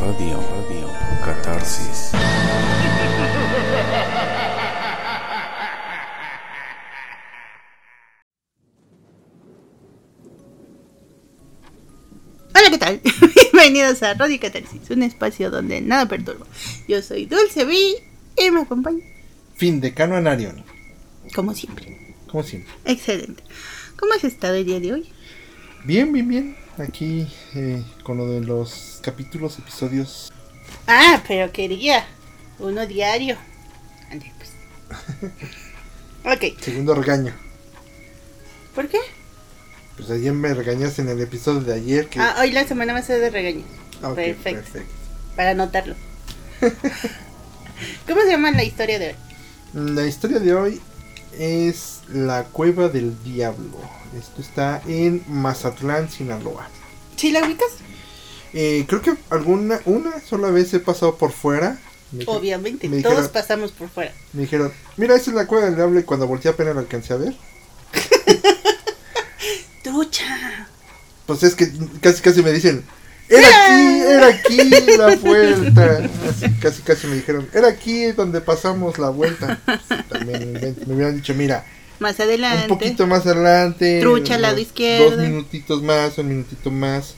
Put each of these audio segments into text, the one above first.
Radio, radio, catarsis. Hola, ¿qué tal? Bienvenidos a Radio Catarsis, un espacio donde nada perturba. Yo soy Dulce B y me acompaña, Fin de Cano en Arion, como siempre. como siempre. Excelente. ¿Cómo has estado el día de hoy? Bien, bien, bien. Aquí eh, con lo de los capítulos, episodios. Ah, pero quería uno diario. Ande, pues. Ok, Segundo regaño. ¿por qué? Pues ayer me regañaste en el episodio de ayer que... Ah, hoy la semana va a ser de regaños. Ah, ok, perfecto. Para anotarlo. ¿Cómo se llama la historia de hoy? La historia de hoy es La Cueva del Diablo. Esto está en Mazatlán, Sinaloa. ¿Sí la ubicas? Eh, creo que alguna, una sola vez he pasado por fuera. Me, Obviamente, me todos dijeron- pasamos por fuera. me dijeron, mira, esa es la Cueva del Diablo y cuando volteé apenas la alcancé a ver. ¡Trucha! Pues es que casi casi me dicen, era aquí, era aquí la vuelta. Así, casi casi me dijeron, era aquí donde pasamos la vuelta. También me, hubieran dicho, mira, Más adelante. un poquito más adelante. Trucha, unos lado izquierdo. Dos minutitos más, un minutito más.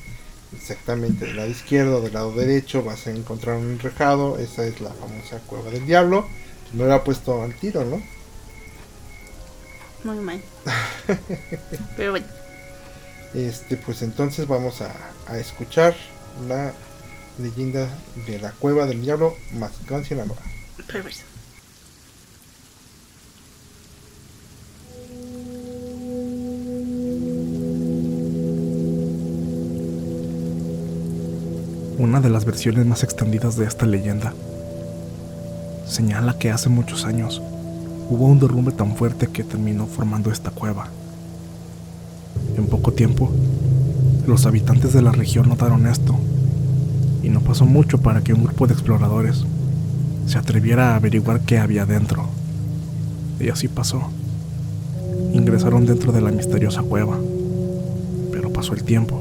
Exactamente, del lado izquierdo, del lado derecho vas a encontrar un enrejado. Esa es la famosa cueva del diablo. Me hubiera puesto al tiro, ¿no? Muy mal. Pero bueno. Este, pues entonces vamos a, a escuchar la leyenda de la cueva del diablo Mazatlán, Sinaloa. Perverso. Una de las versiones más extendidas de esta leyenda señala que hace muchos años hubo un derrumbe tan fuerte que terminó formando esta cueva. En poco tiempo, los habitantes de la región notaron esto, y no pasó mucho para que un grupo de exploradores se atreviera a averiguar qué había dentro. Y así pasó. Ingresaron dentro de la misteriosa cueva, pero pasó el tiempo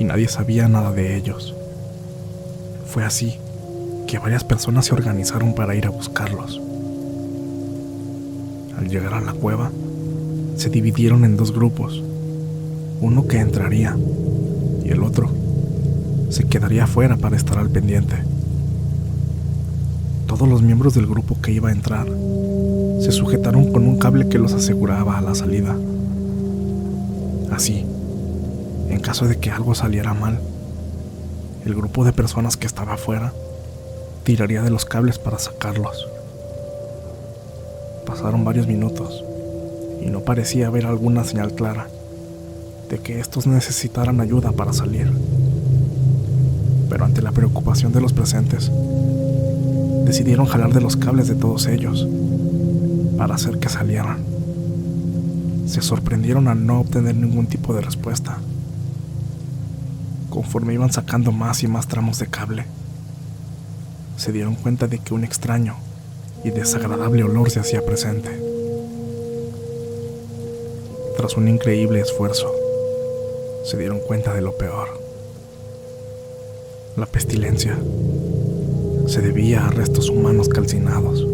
y nadie sabía nada de ellos. Fue así que varias personas se organizaron para ir a buscarlos. Al llegar a la cueva, se dividieron en dos grupos, uno que entraría y el otro se quedaría afuera para estar al pendiente. Todos los miembros del grupo que iba a entrar se sujetaron con un cable que los aseguraba a la salida. Así, en caso de que algo saliera mal, el grupo de personas que estaba afuera tiraría de los cables para sacarlos. Pasaron varios minutos y no parecía haber alguna señal clara de que estos necesitaran ayuda para salir. Pero ante la preocupación de los presentes, decidieron jalar de los cables de todos ellos para hacer que salieran. Se sorprendieron al no obtener ningún tipo de respuesta conforme iban sacando más y más tramos de cable. Se dieron cuenta de que un extraño y desagradable olor se hacía presente. Tras un increíble esfuerzo, se dieron cuenta de lo peor. La pestilencia se debía a restos humanos calcinados.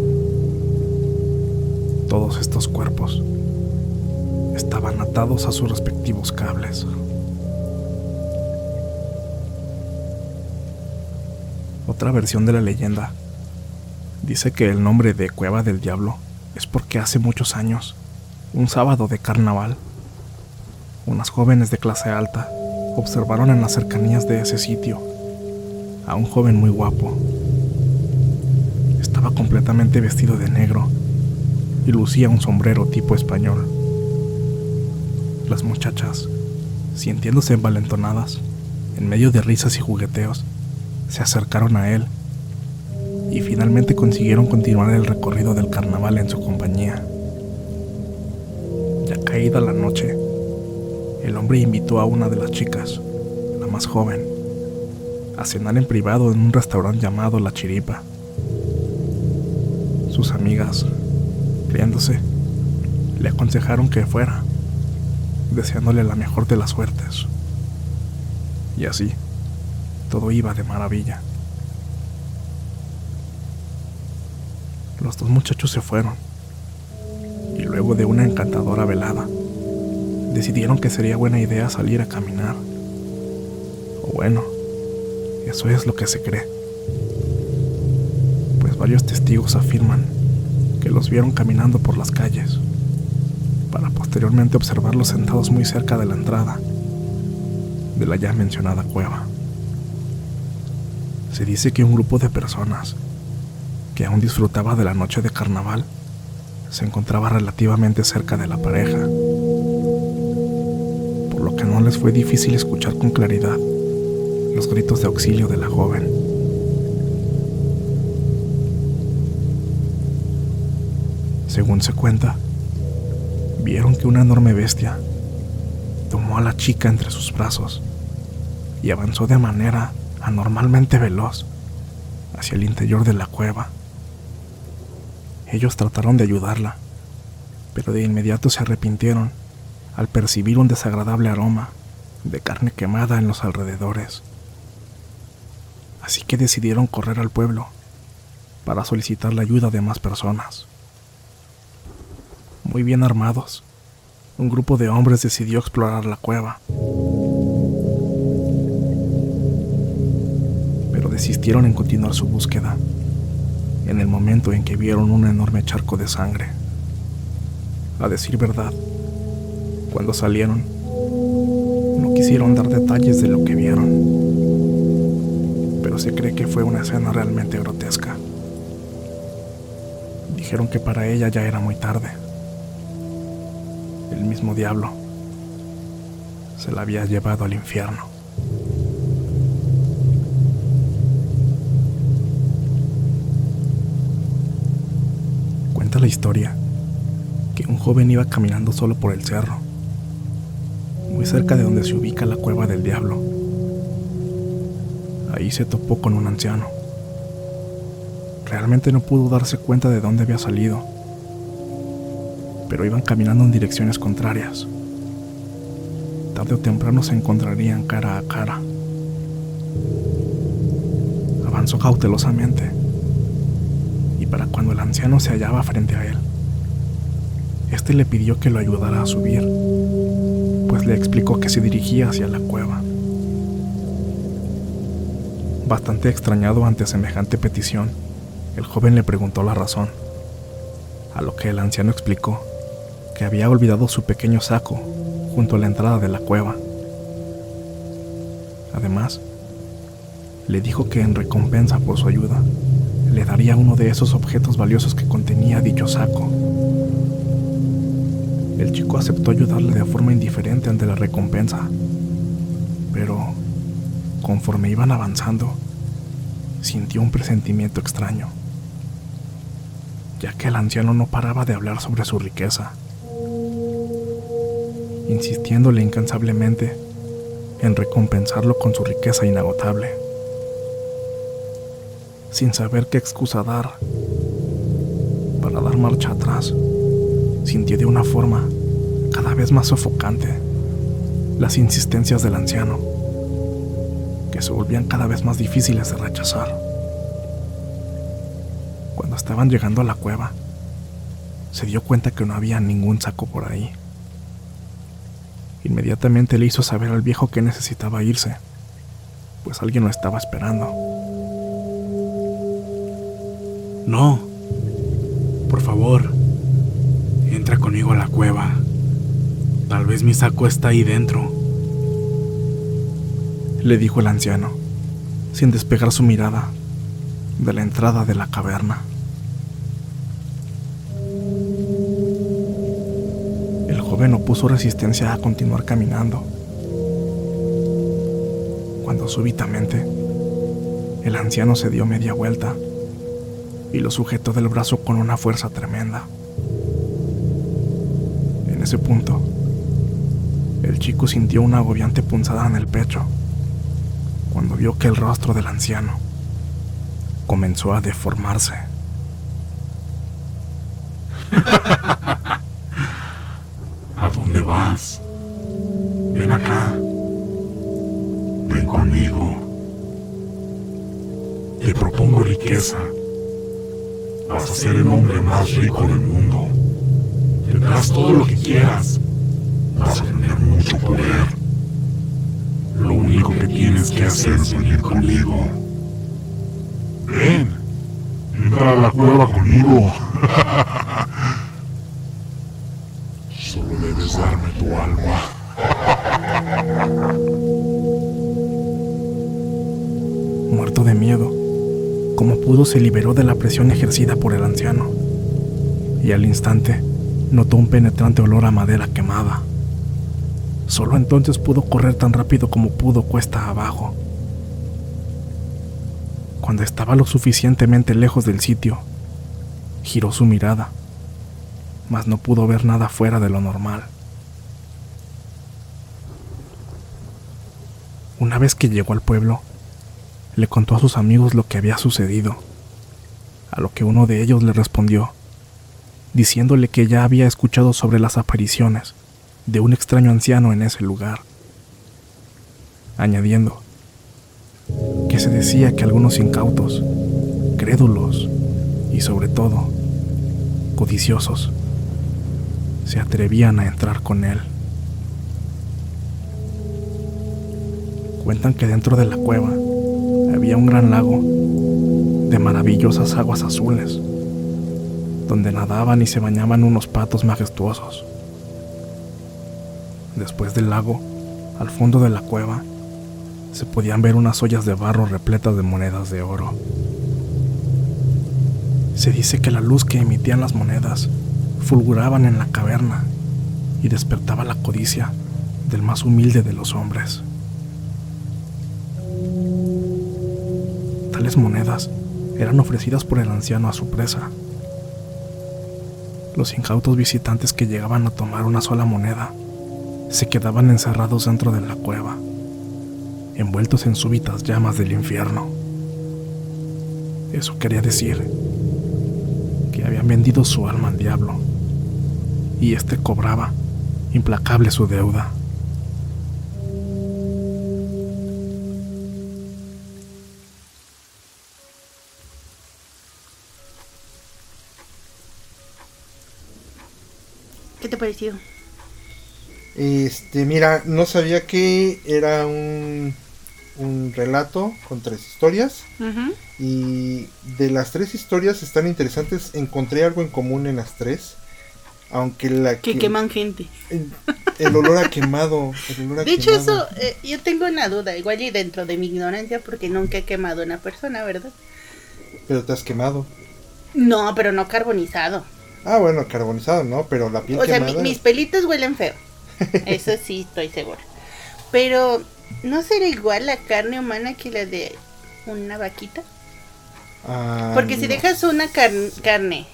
Todos estos cuerpos estaban atados a sus respectivos cables. Otra versión de la leyenda dice que el nombre de Cueva del Diablo es porque hace muchos años, un sábado de carnaval, unas jóvenes de clase alta observaron en las cercanías de ese sitio a un joven muy guapo. Estaba completamente vestido de negro y lucía un sombrero tipo español. Las muchachas, sintiéndose envalentonadas, en medio de risas y jugueteos, se acercaron a él y finalmente consiguieron continuar el recorrido del carnaval en su compañía. Caída la noche, el hombre invitó a una de las chicas, la más joven, a cenar en privado en un restaurante llamado La Chiripa. Sus amigas, riéndose, le aconsejaron que fuera, deseándole la mejor de las suertes. Y así, todo iba de maravilla. Los dos muchachos se fueron de una encantadora velada decidieron que sería buena idea salir a caminar. O bueno, eso es lo que se cree. Pues varios testigos afirman que los vieron caminando por las calles, para posteriormente observarlos sentados muy cerca de la entrada de la ya mencionada cueva. Se dice que un grupo de personas que aún disfrutaba de la noche de carnaval se encontraba relativamente cerca de la pareja, por lo que no les fue difícil escuchar con claridad los gritos de auxilio de la joven. Según se cuenta, vieron que una enorme bestia tomó a la chica entre sus brazos y avanzó de manera anormalmente veloz hacia el interior de la cueva. Ellos trataron de ayudarla, pero de inmediato se arrepintieron al percibir un desagradable aroma de carne quemada en los alrededores. Así que decidieron correr al pueblo para solicitar la ayuda de más personas. Muy bien armados, un grupo de hombres decidió explorar la cueva. Pero desistieron en continuar su búsqueda en el momento en que vieron un enorme charco de sangre. A decir verdad, cuando salieron, no quisieron dar detalles de lo que vieron, pero se cree que fue una escena realmente grotesca. Dijeron que para ella ya era muy tarde. El mismo diablo se la había llevado al infierno. Historia que un joven iba caminando solo por el cerro, muy cerca de donde se ubica la cueva del diablo. Ahí se topó con un anciano. Realmente no pudo darse cuenta de dónde había salido, pero iban caminando en direcciones contrarias. Tarde o temprano se encontrarían cara a cara. Avanzó cautelosamente para cuando el anciano se hallaba frente a él, este le pidió que lo ayudara a subir, pues le explicó que se dirigía hacia la cueva. Bastante extrañado ante semejante petición, el joven le preguntó la razón, a lo que el anciano explicó que había olvidado su pequeño saco junto a la entrada de la cueva. Además, le dijo que en recompensa por su ayuda, le daría uno de esos objetos valiosos que contenía dicho saco. El chico aceptó ayudarle de forma indiferente ante la recompensa, pero conforme iban avanzando, sintió un presentimiento extraño, ya que el anciano no paraba de hablar sobre su riqueza, insistiéndole incansablemente en recompensarlo con su riqueza inagotable sin saber qué excusa dar. Para dar marcha atrás, sintió de una forma cada vez más sofocante las insistencias del anciano, que se volvían cada vez más difíciles de rechazar. Cuando estaban llegando a la cueva, se dio cuenta que no había ningún saco por ahí. Inmediatamente le hizo saber al viejo que necesitaba irse, pues alguien lo estaba esperando. No. Por favor. Entra conmigo a la cueva. Tal vez mi saco está ahí dentro. Le dijo el anciano, sin despegar su mirada de la entrada de la caverna. El joven opuso resistencia a continuar caminando. Cuando súbitamente el anciano se dio media vuelta y lo sujetó del brazo con una fuerza tremenda. En ese punto, el chico sintió una agobiante punzada en el pecho cuando vio que el rostro del anciano comenzó a deformarse. ¿A dónde vas? Ven acá. Ven conmigo. Te propongo riqueza. Vas a ser el hombre más rico del mundo. Tendrás todo lo que quieras. Vas a tener mucho poder. Lo único que tienes que hacer es venir conmigo. Ven. Entra a la cueva conmigo. Solo debes darme tu alma. Pudo se liberó de la presión ejercida por el anciano, y al instante notó un penetrante olor a madera quemada. Solo entonces pudo correr tan rápido como pudo cuesta abajo. Cuando estaba lo suficientemente lejos del sitio, giró su mirada, mas no pudo ver nada fuera de lo normal. Una vez que llegó al pueblo, le contó a sus amigos lo que había sucedido, a lo que uno de ellos le respondió, diciéndole que ya había escuchado sobre las apariciones de un extraño anciano en ese lugar, añadiendo que se decía que algunos incautos, crédulos y sobre todo codiciosos se atrevían a entrar con él. Cuentan que dentro de la cueva había un gran lago de maravillosas aguas azules, donde nadaban y se bañaban unos patos majestuosos. Después del lago, al fondo de la cueva, se podían ver unas ollas de barro repletas de monedas de oro. Se dice que la luz que emitían las monedas fulguraban en la caverna y despertaba la codicia del más humilde de los hombres. Tales monedas eran ofrecidas por el anciano a su presa. Los incautos visitantes que llegaban a tomar una sola moneda se quedaban encerrados dentro de la cueva, envueltos en súbitas llamas del infierno. Eso quería decir que habían vendido su alma al diablo y éste cobraba implacable su deuda. Este, mira, no sabía que era un, un relato con tres historias. Y de las tres historias están interesantes. Encontré algo en común en las tres. Aunque la Que queman gente. El, el olor a quemado. el olor a De hecho, eso, eh, yo tengo una duda, igual y dentro de mi ignorancia, porque nunca he quemado a una persona, ¿verdad? Pero te has quemado. No, pero no carbonizado. Ah, bueno, carbonizado, ¿no? Pero la piel O sea, mi- mis pelitos huelen feo. Eso sí, estoy segura. Pero, ¿no será igual la carne humana que la de una vaquita? Ah, Porque si dejas una car- carne.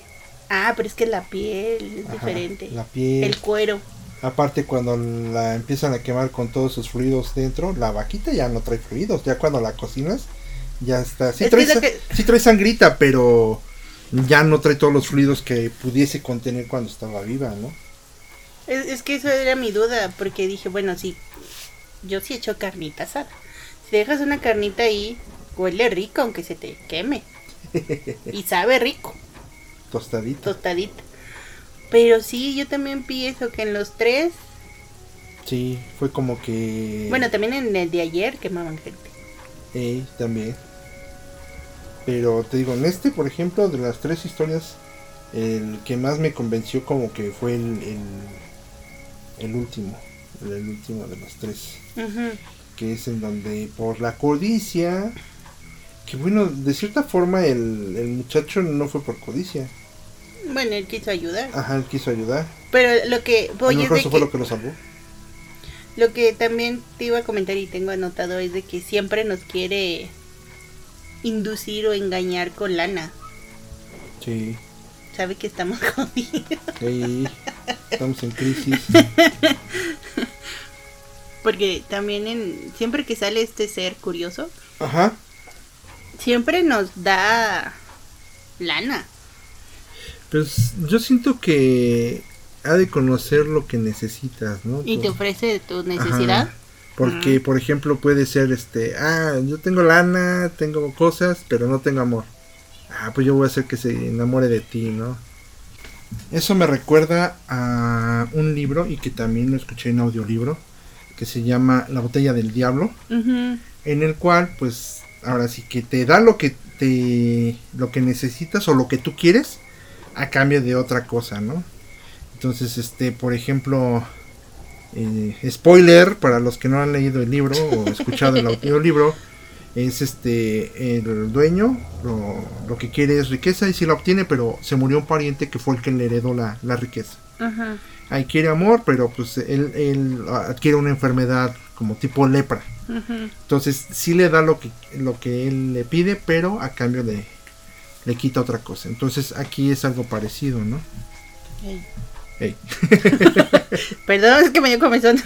Ah, pero es que la piel es Ajá, diferente. La piel. El cuero. Aparte, cuando la empiezan a quemar con todos sus fluidos dentro, la vaquita ya no trae fluidos. Ya cuando la cocinas, ya está. Sí, Es trae, que- sí trae sangrita, pero ya no trae todos los fluidos que pudiese contener cuando estaba viva, ¿no? Es, es que eso era mi duda, porque dije, bueno, sí, yo sí he hecho carnita asada. Si dejas una carnita ahí, huele rico aunque se te queme. Y sabe rico, Tostadita. tostadita. Pero sí, yo también pienso que en los tres, Sí, fue como que. bueno, también en el de ayer quemaban gente. Eh, también. Pero te digo, en este, por ejemplo, de las tres historias, el que más me convenció como que fue el, el, el último. El, el último de los tres. Ujú. Que es en donde por la codicia... Que bueno, de cierta forma el, el muchacho no fue por codicia. Bueno, él quiso ayudar. Ajá, él quiso ayudar. Pero lo que A lo voy es mejor de eso fue lo que lo salvó. lo que también te iba a comentar y tengo anotado es de que siempre nos quiere inducir o engañar con lana. Sí. Sabe que estamos jodidos. Sí, estamos en crisis. Porque también en siempre que sale este ser curioso, Ajá. siempre nos da lana. Pues yo siento que ha de conocer lo que necesitas, ¿no? Y te ofrece tu necesidad. Ajá. Porque, por ejemplo, puede ser este, ah, yo tengo lana, tengo cosas, pero no tengo amor. Ah, pues yo voy a hacer que se enamore de ti, ¿no? Eso me recuerda a un libro y que también lo escuché en audiolibro, que se llama La botella del diablo, en el cual, pues, ahora sí que te da lo que te, lo que necesitas o lo que tú quieres a cambio de otra cosa, ¿no? Entonces, este, por ejemplo, eh, spoiler para los que no han leído el libro o escuchado el audiolibro, es este, el dueño lo, lo que quiere es riqueza y si la obtiene, pero se murió un pariente que fue el que le heredó la, la riqueza. Ajá. Ahí quiere amor, pero pues él, él adquiere una enfermedad como tipo lepra. Entonces sí le da lo que, lo que él le pide, pero a cambio le, le quita otra cosa. Entonces aquí es algo parecido, ¿no? Ey. Perdón, es que me dio comezón.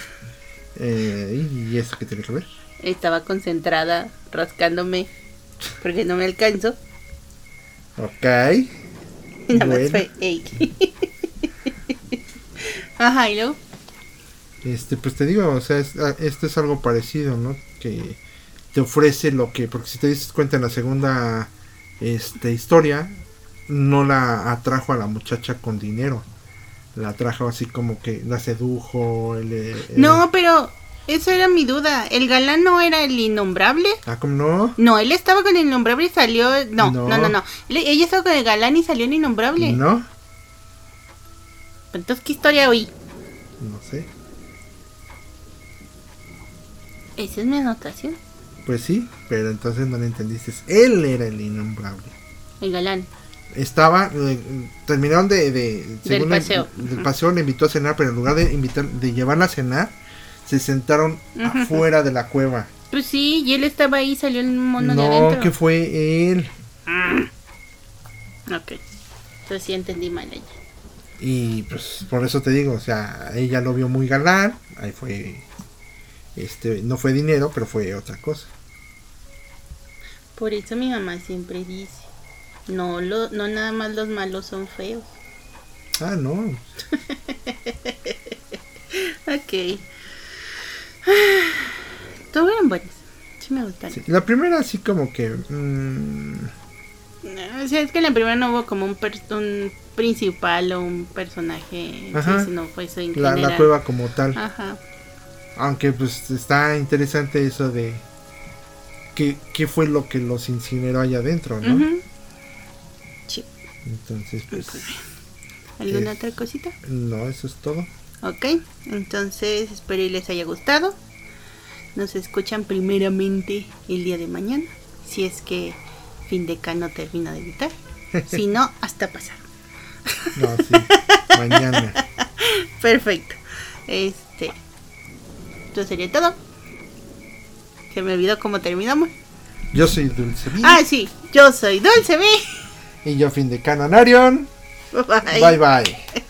Eh, ¿Y eso qué tiene que ver? Estaba concentrada rascándome porque no me alcanzo. Ok. Y nada más fue. Ajá, y luego. Este, pues te digo, o sea, es- ah, esto es algo parecido, ¿no? Que te ofrece lo que, porque si te dices cuenta en la segunda este, historia, no la atrajo a la muchacha con dinero. La atrajo así como que la sedujo. el- el- No, pero esa era mi duda. ¿El galán no era el innombrable? Ah, ¿cómo no? No, él estaba con el innombrable y salió. No, no, No. no, no. Ella estaba con el galán y salió el innombrable. ¿No? Entonces, ¿qué historia oí? No sé. Esa es mi anotación. Pues sí, pero entonces no le entendiste. Él era el innombrable. El galán. Estaba, eh, terminaron de, de según el- paseo. del paseo le invitó a cenar, pero en lugar de invitar, de llevarla a cenar, se sentaron Ujú. afuera de la cueva. Pues sí, y él estaba ahí salió el mono de no, adentro. que fue él. Ok. Entonces sí entendí mal ella. Y pues por eso te digo, o sea, ella lo vio muy galán, ahí fue, este, no fue dinero, pero fue otra cosa. Por eso mi mamá siempre dice. No, lo, no nada más los malos son feos. Ah, no, Ok. Todos eran buenos. Sí me gustaron. sí, la primera así como que, mm, O sea, es que en la primera no hubo como un, per- un principal o un personaje. sí, sino fue eso en la, la cueva como tal. Ajá. Aunque pues está interesante eso de qué, qué fue lo que los incineró allá adentro, ¿no? Sí. Entonces, pues, ¿Alguna Eh. otra cosita? no, eso es todo. Ok, entonces espero y les haya gustado. Nos escuchan primeramente el día de mañana, si es que fin de no termina de editar. Si no, hasta pasado. No, sí, mañana. Perfecto. Este. Esto sería todo. Se me olvidó cómo terminamos. Yo soy Dulce B. Ah, sí, yo soy Dulce B. Y yo, fin de Canonarion. Bye. Bye bye.